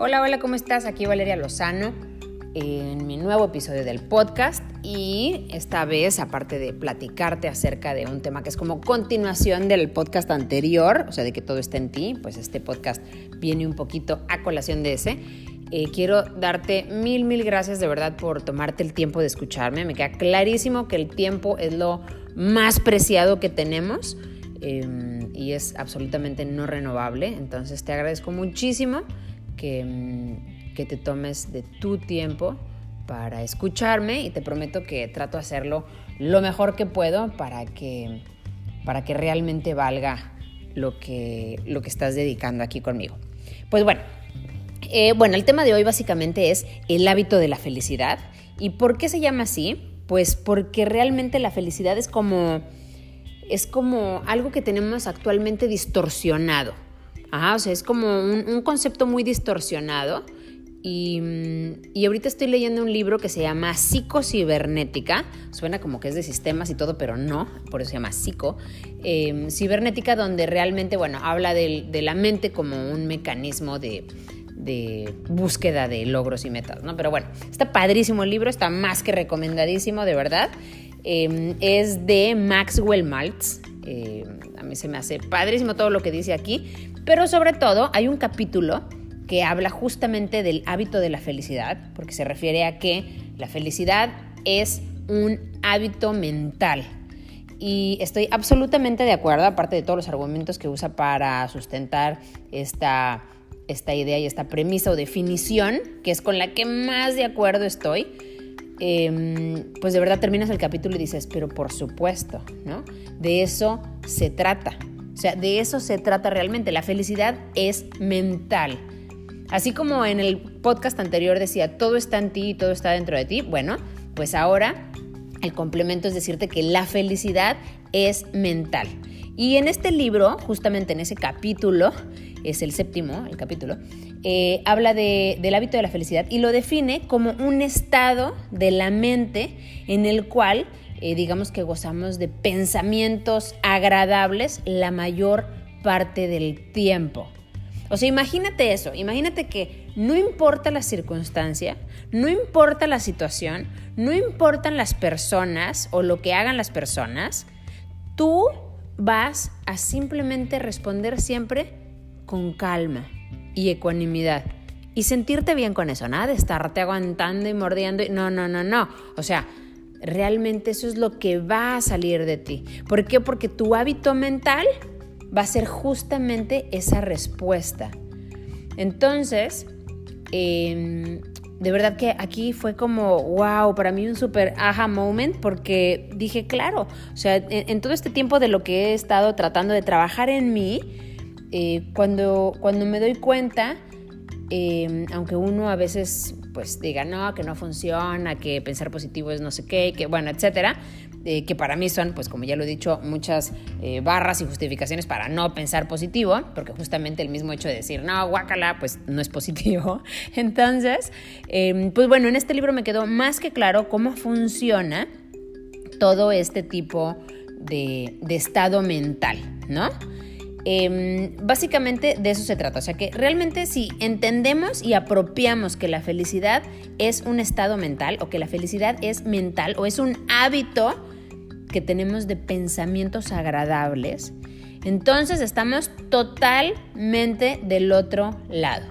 Hola, hola, ¿cómo estás? Aquí Valeria Lozano en mi nuevo episodio del podcast y esta vez, aparte de platicarte acerca de un tema que es como continuación del podcast anterior, o sea, de que todo está en ti, pues este podcast viene un poquito a colación de ese. Eh, quiero darte mil, mil gracias de verdad por tomarte el tiempo de escucharme. Me queda clarísimo que el tiempo es lo más preciado que tenemos em, y es absolutamente no renovable. Entonces te agradezco muchísimo Mm, que, te tomes de tu tiempo para escucharme y te prometo que trato de hacerlo lo mejor que puedo para que, para que realmente valga lo que, lo que estás dedicando aquí conmigo. Pues bueno, eh, bueno, el tema de hoy básicamente es el hábito de la felicidad. ¿Y por qué se llama así? Pues porque realmente la felicidad es como, es como algo que tenemos actualmente distorsionado. Ajá, o sea, es como un, concepto muy distorsionado. Y, y, ahorita estoy leyendo un libro que se llama Psicocibernética. Suena como que es de sistemas y todo, pero no, por eso se llama Psico. Em, cibernética, donde realmente, bueno, habla de, de, la mente como un mecanismo de, de, búsqueda de logros y metas, ¿no? Pero bueno, está padrísimo el libro, está más que recomendadísimo, de verdad. Em, es de Maxwell Maltz. Em, a mí se me hace padrísimo todo lo que dice aquí. Pero sobre todo hay un capítulo que habla justamente del hábito de la felicidad, porque se refiere a que la felicidad es un hábito mental. Y estoy absolutamente de acuerdo, aparte de todos los argumentos que usa para sustentar esta, esta idea y esta premisa o definición, que es con la que más de acuerdo estoy, em, pues de verdad terminas el capítulo y dices, pero por supuesto, ¿no? De eso se trata. O sea, de eso se trata realmente. La felicidad es mental. Así como en el podcast anterior decía, todo está en ti y todo está dentro de ti, bueno, pues ahora el complemento es decirte que la felicidad es mental. Y en este libro, justamente en ese capítulo, es el séptimo, el capítulo, eh, habla del hábito de la felicidad y lo define como un estado de la mente en el cual eh, digamos que gozamos de pensamientos agradables la mayor parte del tiempo. O sea, imagínate eso, imagínate que no importa la circunstancia, no importa la situación, no importan las personas o lo que hagan las personas, tú vas a simplemente responder siempre con calma y ecuanimidad. Y sentirte bien con eso, nada de estarte aguantando y mordiendo. No, no, no, no. O sea, realmente eso es lo que va a salir de ti. ¿Por qué? Porque tu hábito mental va a ser justamente esa respuesta. Entonces, em, de verdad que aquí fue como, wow, para mí un super aha moment porque dije, claro, o sea, en, todo este tiempo de lo que he estado tratando de trabajar en mí, eh, cuando, cuando me doy cuenta, em, aunque uno a veces pues diga, no, que no funciona, que pensar positivo es no sé qué, que bueno, etcétera, eh, que para mí son, pues como ya lo he dicho, muchas eh, barras y justificaciones para no pensar positivo, porque justamente el mismo hecho de decir, no, guácala, pues no es positivo. Entonces, em, pues bueno, en este libro me quedó más que claro cómo funciona todo este tipo de, de estado mental, ¿no? Em, básicamente de eso se trata. O sea que realmente si entendemos y apropiamos que la felicidad es un estado mental o que la felicidad es mental o es un hábito que tenemos de pensamientos agradables, entonces estamos totalmente del otro lado.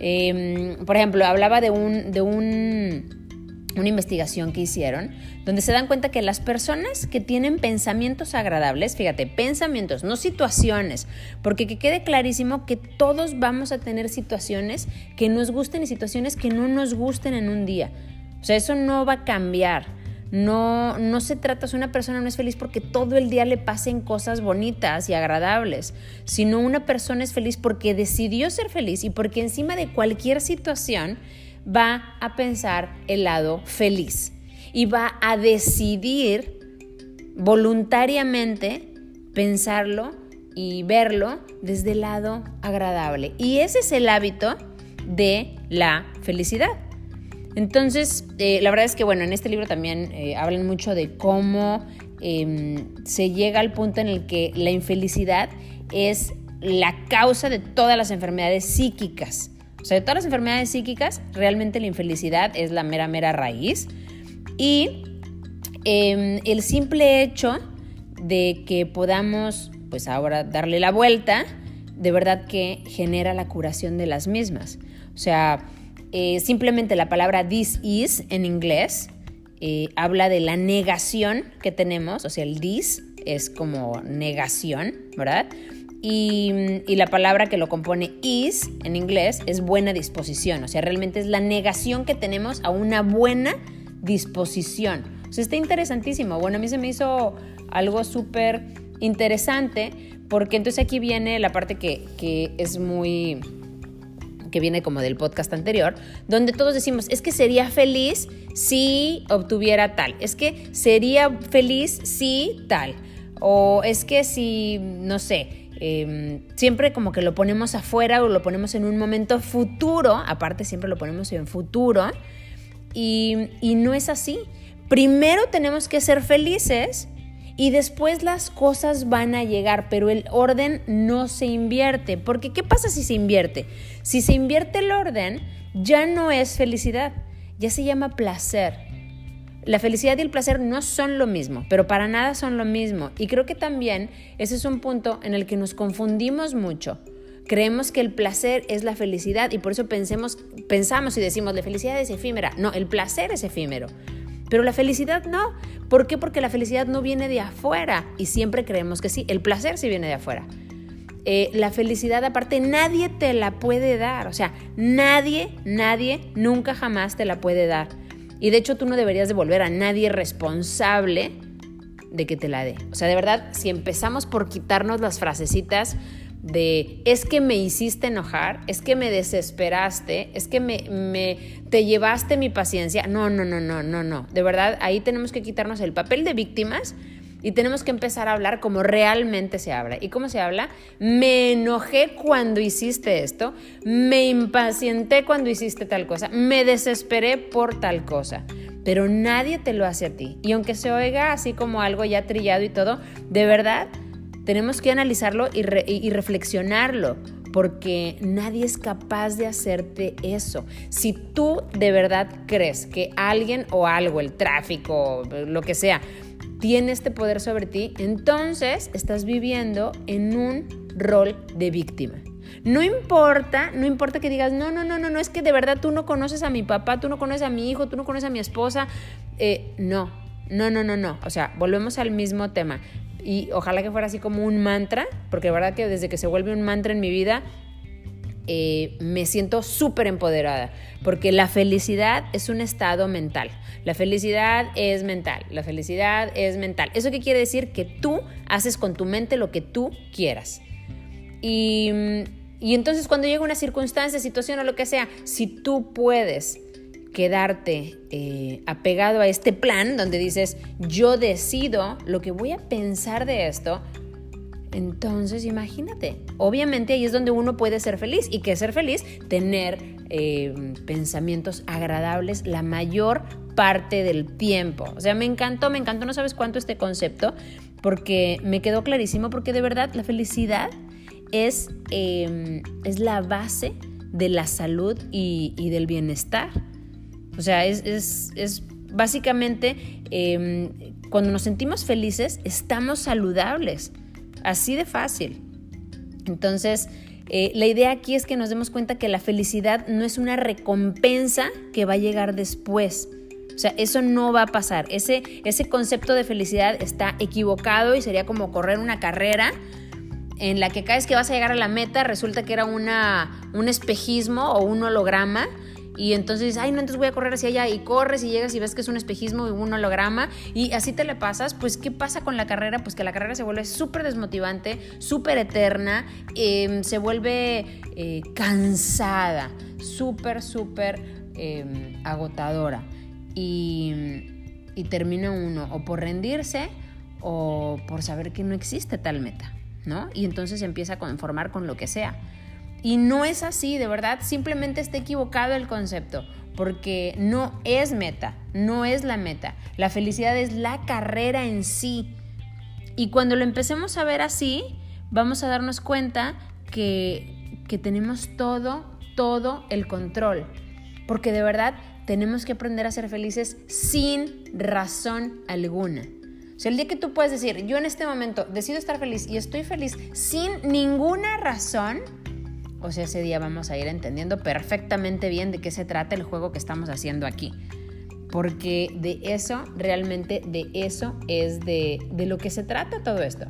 Em, por ejemplo, hablaba de un, de un una investigación que hicieron, donde se dan cuenta que las personas que tienen pensamientos agradables, fíjate, pensamientos, no situaciones, porque que quede clarísimo que todos vamos a tener situaciones que nos gusten y situaciones que no nos gusten en un día. O sea, eso no va a cambiar. No, no se trata, si una persona no es feliz porque todo el día le pasen cosas bonitas y agradables, sino una persona es feliz porque decidió ser feliz y porque encima de cualquier situación va a pensar el lado feliz y va a decidir voluntariamente pensarlo y verlo desde el lado agradable. Y ese es el hábito de la felicidad. Entonces, eh, la verdad es que, bueno, en este libro también eh, hablan mucho de cómo em, se llega al punto en el que la infelicidad es la causa de todas las enfermedades psíquicas. O sea, de todas las enfermedades psíquicas, realmente la infelicidad es la mera, mera raíz. Y em, el simple hecho de que podamos, pues ahora, darle la vuelta, de verdad que genera la curación de las mismas. O sea, eh, simplemente la palabra this is en inglés eh, habla de la negación que tenemos, o sea, el this es como negación, ¿verdad? Y, y, la palabra que lo compone is en inglés es buena disposición, o sea, realmente es la negación que tenemos a una buena disposición. O sea, está interesantísimo. Bueno, a mí se me hizo algo súper interesante porque entonces aquí viene la parte que, que es muy que viene como del podcast anterior, donde todos decimos, es que sería feliz si obtuviera tal, es que sería feliz si tal, o es que si, no sé, em, siempre como que lo ponemos afuera o lo ponemos en un momento futuro, aparte siempre lo ponemos en futuro, y, y no es así. Primero tenemos que ser felices y después las cosas van a llegar, pero el orden no se invierte. Porque ¿qué pasa si se invierte? Si se invierte el orden, ya no es felicidad, ya se llama placer. La felicidad y el placer no son lo mismo, pero para nada son lo mismo. Y creo que también ese es un punto en el que nos confundimos mucho. Creemos que el placer es la felicidad y por eso pensemos, pensamos y decimos, la felicidad es efímera. No, el placer es efímero. Pero la felicidad no. ¿Por qué? Porque la felicidad no viene de afuera y siempre creemos que sí. El placer sí viene de afuera. Eh, la felicidad aparte nadie te la puede dar. O sea, nadie, nadie, nunca jamás te la puede dar. Y de hecho tú no deberías devolver a nadie responsable de que te la dé. O sea, de verdad, si empezamos por quitarnos las frasecitas de es que me hiciste enojar, es que me desesperaste, es que me, te llevaste mi paciencia. No, no, no, no, no, no. De verdad, ahí tenemos que quitarnos el papel de víctimas y tenemos que empezar a hablar como realmente se habla. ¿Y cómo se habla? Me enojé cuando hiciste esto, me impacienté cuando hiciste tal cosa, me desesperé por tal cosa. Pero nadie te lo hace a ti. Y aunque se oiga así como algo ya trillado y todo, de verdad tenemos que analizarlo y, y, reflexionarlo, porque nadie es capaz de hacerte eso. Si tú de verdad crees que alguien o algo, el tráfico, lo que sea, tiene este poder sobre ti, entonces estás viviendo en un rol de víctima. No importa, no importa que digas, no, no, no, no, no, es que de verdad tú no conoces a mi papá, tú no conoces a mi hijo, tú no conoces a mi esposa. Eh, no, no, no, no, no. O sea, volvemos al mismo tema y ojalá que fuera así como un mantra, porque de verdad que desde que se vuelve un mantra en mi vida, eh, me siento súper empoderada, porque la felicidad es un estado mental. La felicidad es mental, la felicidad es mental. ¿Eso qué quiere decir? Que tú haces con tu mente lo que tú quieras. Y, y entonces cuando llega una circunstancia, situación o lo que sea, si tú puedes quedarte eh, apegado a este plan donde dices, yo decido lo que voy a pensar de esto, entonces imagínate, obviamente ahí es donde uno puede ser feliz y que ser feliz, tener eh, pensamientos agradables la mayor parte del tiempo. O sea, me encantó, me encantó, no sabes cuánto este concepto, porque me quedó clarísimo, porque de verdad la felicidad es, em, es la base de la salud y del bienestar. O sea, es, básicamente em, cuando nos sentimos felices, estamos saludables. Así de fácil. Entonces, eh, la idea aquí es que nos demos cuenta que la felicidad no es una recompensa que va a llegar después. O sea, eso no va a pasar. Ese, ese concepto de felicidad está equivocado y sería como correr una carrera en la que cada vez que vas a llegar a la meta resulta que era una, un espejismo o un holograma y entonces ay, no, entonces voy a correr hacia allá y corres y llegas y ves que es un espejismo y un holograma y así te le pasas, pues ¿qué pasa con la carrera? Pues que la carrera se vuelve súper desmotivante, súper eterna, em, se vuelve eh, cansada, súper, súper em, agotadora y termina uno o por rendirse o por saber que no existe tal meta, ¿no? Y entonces empieza a conformar con lo que sea. Y no es así, de verdad, simplemente está equivocado el concepto, porque no es meta, no es la meta. La felicidad es la carrera en sí. Y cuando lo empecemos a ver así, vamos a darnos cuenta que, que tenemos todo, todo el control. Porque de verdad tenemos que aprender a ser felices sin razón alguna. O sea, el día que tú puedes decir, yo en este momento decido estar feliz y estoy feliz sin ninguna razón, o sea, ese día vamos a ir entendiendo perfectamente bien de qué se trata el juego que estamos haciendo aquí. Porque de eso, realmente de eso es de, de lo que se trata todo esto.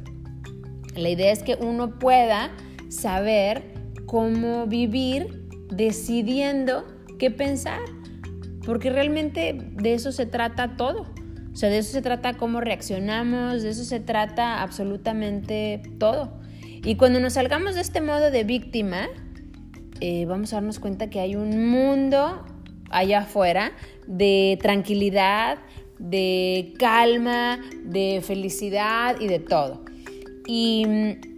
La idea es que uno pueda saber cómo vivir decidiendo qué pensar. Porque realmente de eso se trata todo. O sea, de eso se trata cómo reaccionamos, de eso se trata absolutamente todo. Y cuando nos salgamos de este modo de víctima, eh, vamos a darnos cuenta que hay un mundo allá afuera de tranquilidad, de calma, de felicidad y de todo. Y mm,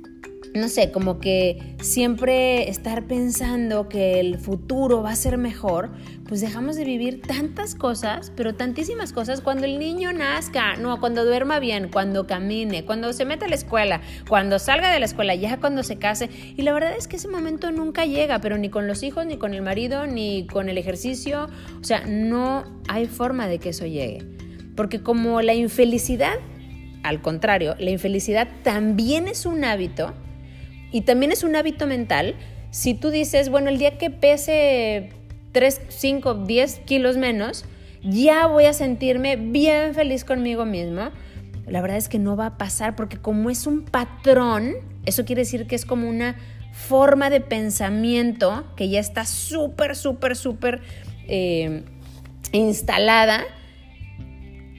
no sé, como que siempre estar pensando que el futuro va a ser mejor, pues dejamos de vivir tantas cosas, pero tantísimas cosas cuando el niño nazca, no, cuando duerma bien, cuando camine, cuando se meta a la escuela, cuando salga de la escuela, ya cuando se case. Y la verdad es que ese momento nunca llega, pero ni con los hijos, ni con el marido, ni con el ejercicio. O sea, no hay forma de que eso llegue. Porque como la infelicidad, al contrario, la infelicidad también es un hábito, y también es un hábito mental. Si tú dices, bueno, el día que pese 3, 5, 10 kilos menos, ya voy a sentirme bien feliz conmigo mismo. La verdad es que no va a pasar porque como es un patrón, eso quiere decir que es como una forma de pensamiento que ya está súper, súper, súper eh, instalada.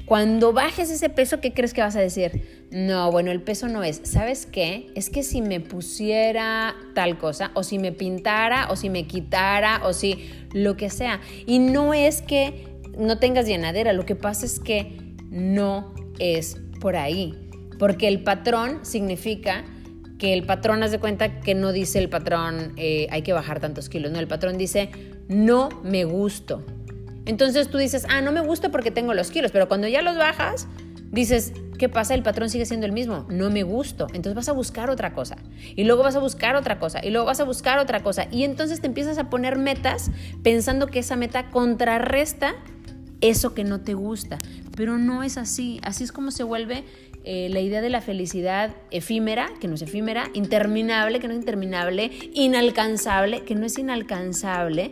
Cuando bajes ese peso, ¿qué crees que vas a decir? No, bueno, el peso no es. ¿Sabes qué? Es que si me pusiera tal cosa, o si me pintara, o si me quitara, o si lo que sea. Y no es que no tengas llenadera, lo que pasa es que no es por ahí. Porque el patrón significa que el patrón, haz de cuenta que no dice el patrón eh, hay que bajar tantos kilos, no, el patrón dice no me gusto. Entonces tú dices, ah, no me gusta porque tengo los kilos, pero cuando ya los bajas, dices, ¿qué pasa? El patrón sigue siendo el mismo, no me gusto. Entonces vas a buscar otra cosa. Y luego vas a buscar otra cosa. Y luego vas a buscar otra cosa. Y entonces te empiezas a poner metas pensando que esa meta contrarresta eso que no te gusta. Pero no es así. Así es como se vuelve eh, la idea de la felicidad efímera, que no es efímera, interminable, que no es interminable, inalcanzable, que no es inalcanzable.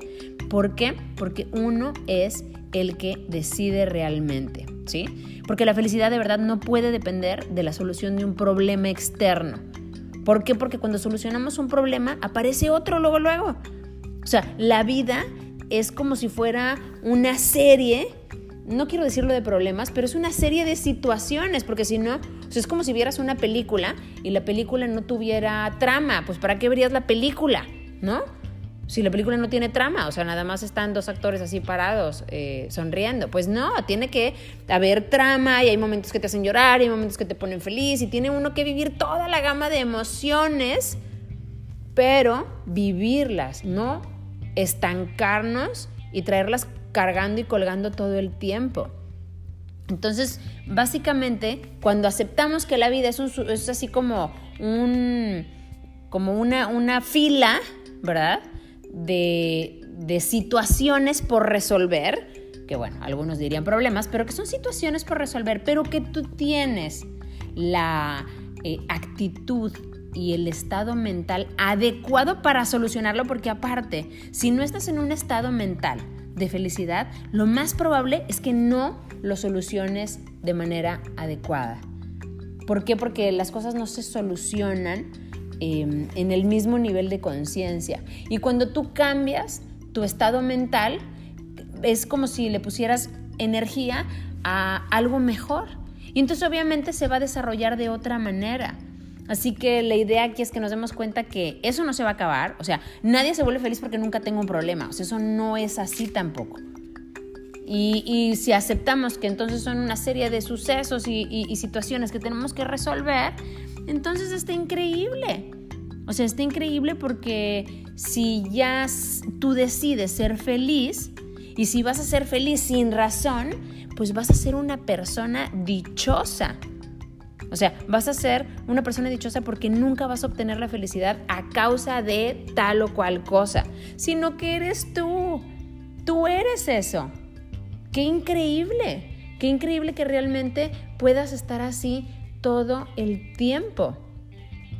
¿Por qué? Porque uno es el que decide realmente, ¿sí? Porque la felicidad de verdad no puede depender de la solución de un problema externo. ¿Por qué? Porque cuando solucionamos un problema aparece otro luego luego. O sea, la vida es como si fuera una serie, no quiero decirlo de problemas, pero es una serie de situaciones, porque si no, es como si vieras una película y la película no tuviera trama, pues ¿para qué verías la película? ¿No? Si la película no tiene trama, o sea, nada más están dos actores así parados eh, sonriendo. Pues no, tiene que haber trama y hay momentos que te hacen llorar y hay momentos que te ponen feliz y tiene uno que vivir toda la gama de emociones, pero vivirlas, no estancarnos y traerlas cargando y colgando todo el tiempo. Entonces, básicamente, cuando aceptamos que la vida es, un, es así como un como una, una fila, ¿verdad? De, situaciones por resolver, que bueno, algunos dirían problemas, pero que son situaciones por resolver, pero que tú tienes la eh, actitud y el estado mental adecuado para solucionarlo, porque aparte, si no estás en un estado mental de felicidad, lo más probable es que no lo soluciones de manera adecuada. ¿Por qué? Porque las cosas no se solucionan Em, en el mismo nivel de conciencia. Y cuando tú cambias tu estado mental, es como si le pusieras energía a algo mejor. Y entonces obviamente se va a desarrollar de otra manera. Así que la idea aquí es que nos demos cuenta que eso no se va a acabar. O sea, nadie se vuelve feliz porque nunca tenga un problema. O sea, eso no es así tampoco. Y, si aceptamos que entonces son una serie de sucesos y situaciones que tenemos que resolver, entonces está increíble. O sea, está increíble porque si ya tú decides ser feliz y si vas a ser feliz sin razón, pues vas a ser una persona dichosa. O sea, vas a ser una persona dichosa porque nunca vas a obtener la felicidad a causa de tal o cual cosa, sino que eres tú. Tú eres eso. Qué increíble. Qué increíble que realmente puedas estar así todo el tiempo.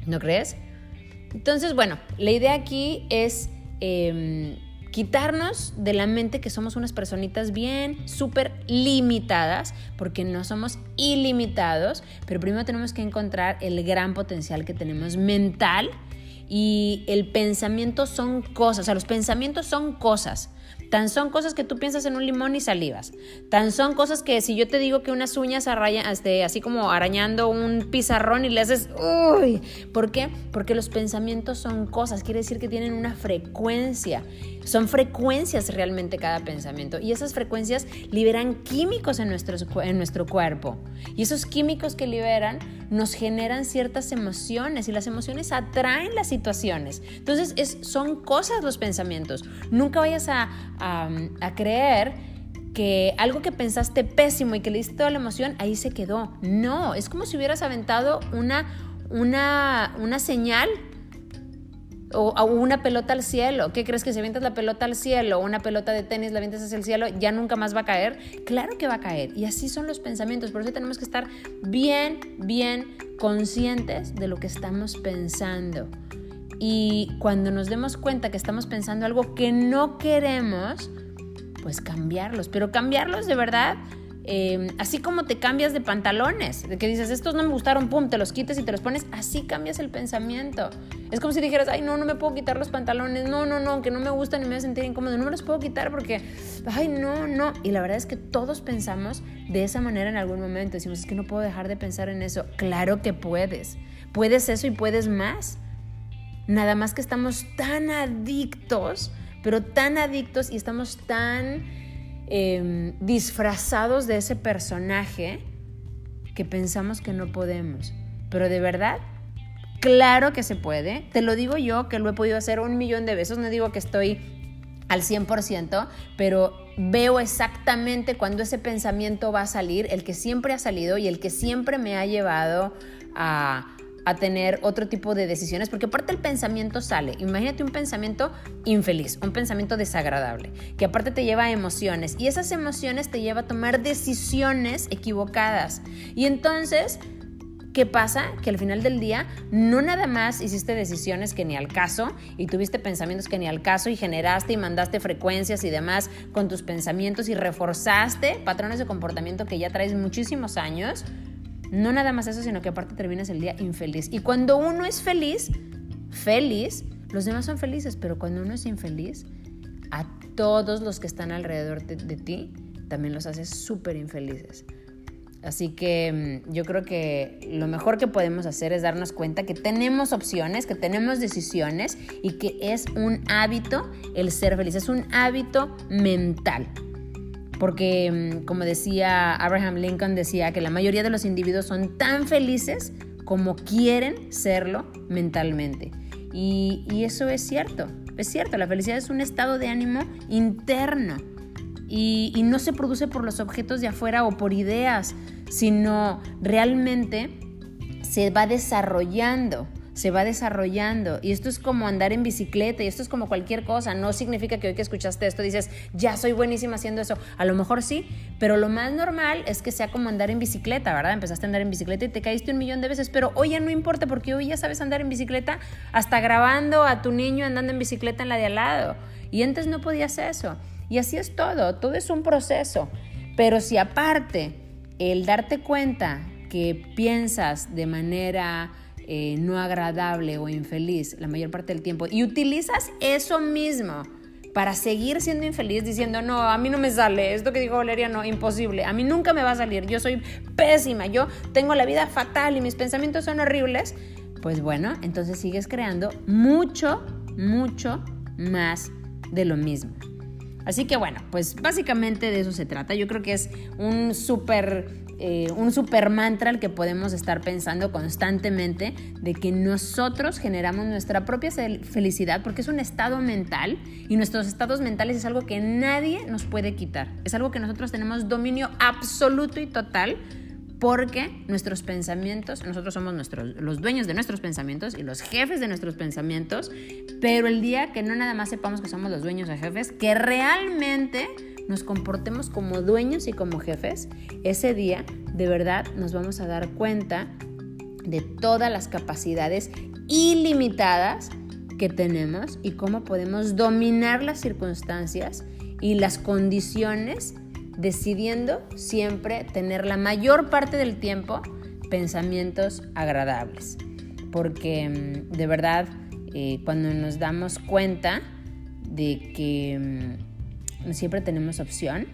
¿No crees? Entonces, bueno, la idea aquí es em, quitarnos de la mente que somos unas personitas bien, súper limitadas, porque no somos ilimitados, pero primero tenemos que encontrar el gran potencial que tenemos mental y el pensamiento son cosas, o sea, los pensamientos son cosas. Tan son cosas que tú piensas en un limón y salivas. Tan son cosas que si yo te digo que unas uñas arrayan, este, así como arañando un pizarrón y le haces, uy, ¿por qué? Porque los pensamientos son cosas, quiere decir que tienen una frecuencia. Son frecuencias realmente cada pensamiento y esas frecuencias liberan químicos en nuestro, en nuestro cuerpo. Y esos químicos que liberan nos generan ciertas emociones y las emociones atraen las situaciones. Entonces es, son cosas los pensamientos. Nunca vayas a, a, creer que algo que pensaste pésimo y que le diste toda la emoción, ahí se quedó. No, es como si hubieras aventado una, una, una señal o, una pelota al cielo. ¿Qué crees que si avientas la pelota al cielo una pelota de tenis la avientas hacia el cielo, ya nunca más va a caer? Claro que va a caer. Y así son los pensamientos. Por eso tenemos que estar bien, bien conscientes de lo que estamos pensando. Y cuando nos demos cuenta que estamos pensando algo que no queremos, pues cambiarlos. Pero cambiarlos de verdad Em, así como te cambias de pantalones, de que dices, estos no me gustaron, pum, te los quites y te los pones, así cambias el pensamiento. Es como si dijeras, ay, no, no me puedo quitar los pantalones, no, no, no, que no me gustan y me voy a sentir incómodo, no me los puedo quitar porque, ay, no, no. Y la verdad es que todos pensamos de esa manera en algún momento. Decimos, es que no puedo dejar de pensar en eso. Claro que puedes. Puedes eso y puedes más. Nada más que estamos tan adictos, pero tan adictos y estamos tan Em, disfrazados de ese personaje que pensamos que no podemos. Pero de verdad, claro que se puede. Te lo digo yo, que lo he podido hacer un millón de veces. No digo que estoy al 100%, pero veo exactamente cuando ese pensamiento va a salir, el que siempre ha salido y el que siempre me ha llevado a a tener otro tipo de decisiones, porque aparte el pensamiento sale. Imagínate un pensamiento infeliz, un pensamiento desagradable, que aparte te lleva a emociones y esas emociones te lleva a tomar decisiones equivocadas. Y entonces, ¿qué pasa? Que al final del día no nada más hiciste decisiones que ni al caso y tuviste pensamientos que ni al caso y generaste y mandaste frecuencias y demás con tus pensamientos y reforzaste patrones de comportamiento que ya traes muchísimos años no nada más eso, sino que aparte terminas el día infeliz. Y cuando uno es feliz, feliz, los demás son felices, pero cuando uno es infeliz, a todos los que están alrededor de, ti, también los haces súper infelices. Así que mm, yo creo que lo mejor que podemos hacer es darnos cuenta que tenemos opciones, que tenemos decisiones y que es un hábito el ser feliz, es un hábito mental porque mm, como decía Abraham Lincoln, decía que la mayoría de los individuos son tan felices como quieren serlo mentalmente. Y, eso es cierto, es cierto, la felicidad es un estado de ánimo interno y, y no se produce por los objetos de afuera o por ideas, sino realmente se va desarrollando se va desarrollando. Y esto es como andar en bicicleta y esto es como cualquier cosa. No significa que hoy que escuchaste esto dices, ya soy buenísima haciendo eso. A lo mejor sí, pero lo más normal es que sea como andar en bicicleta, ¿verdad? Empezaste a andar en bicicleta y te caíste un millón de veces, pero hoy ya no importa porque hoy ya sabes andar en bicicleta hasta grabando a tu niño andando en bicicleta en la de al lado. Y antes no podías eso. Y así es todo, todo es un proceso. Pero si aparte el darte cuenta que piensas de manera eh, no agradable o infeliz la mayor parte del tiempo y utilizas eso mismo para seguir siendo infeliz diciendo, no, a mí no me sale, esto que dijo Valeria, no, imposible, a mí nunca me va a salir, yo soy pésima, yo tengo la vida fatal y mis pensamientos son horribles, pues bueno, entonces sigues creando mucho, mucho más de lo mismo. Así que bueno, pues básicamente de eso se trata. Yo creo que es un súper eh, un super mantra al que podemos estar pensando constantemente de que nosotros generamos nuestra propia felicidad porque es un estado mental y nuestros estados mentales es algo que nadie nos puede quitar. Es algo que nosotros tenemos dominio absoluto y total porque nuestros pensamientos, nosotros somos nuestros, los dueños de nuestros pensamientos y los jefes de nuestros pensamientos, pero el día que no nada más sepamos que somos los dueños de jefes, que realmente nos comportemos como dueños y como jefes, ese día de verdad nos vamos a dar cuenta de todas las capacidades ilimitadas que tenemos y cómo podemos dominar las circunstancias y las condiciones decidiendo siempre tener la mayor parte del tiempo pensamientos agradables. Porque mm, de verdad, eh, cuando nos damos cuenta de que mm, siempre tenemos opción,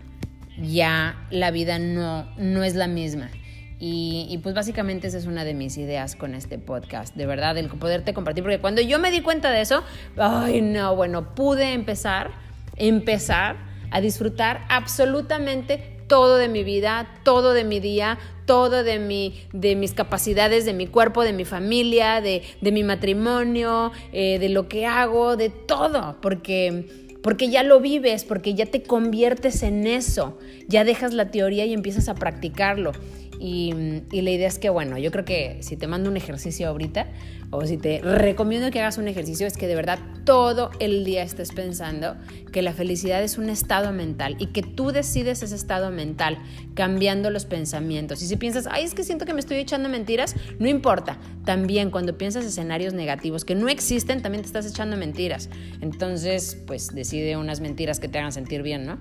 ya la vida no, no es la misma. Y, pues básicamente esa es una de mis ideas con este podcast, de verdad, el poderte compartir, porque cuando yo me di cuenta de eso, ay no, bueno, pude empezar, empezar a disfrutar absolutamente todo de mi vida, todo de mi día, todo de, mi, de mis capacidades, de mi cuerpo, de mi familia, de, de mi matrimonio, eh, de lo que hago, de todo, porque, porque ya lo vives, porque ya te conviertes en eso, ya dejas la teoría y empiezas a practicarlo. Y, la idea es que, bueno, yo creo que si te mando un ejercicio ahorita, o si te recomiendo que hagas un ejercicio, es que de verdad todo el día estés pensando que la felicidad es un estado mental y que tú decides ese estado mental cambiando los pensamientos. Y si piensas, ay, es que siento que me estoy echando mentiras, no importa. También cuando piensas escenarios negativos que no existen, también te estás echando mentiras. Entonces, pues decide unas mentiras que te hagan sentir bien, ¿no?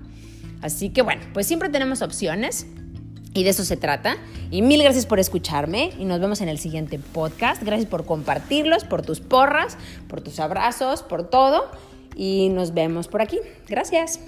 Así que bueno, pues siempre tenemos opciones. Y de eso se trata. Y mil gracias por escucharme y nos vemos en el siguiente podcast. Gracias por compartirlos, por tus porras, por tus abrazos, por todo. Y nos vemos por aquí. Gracias.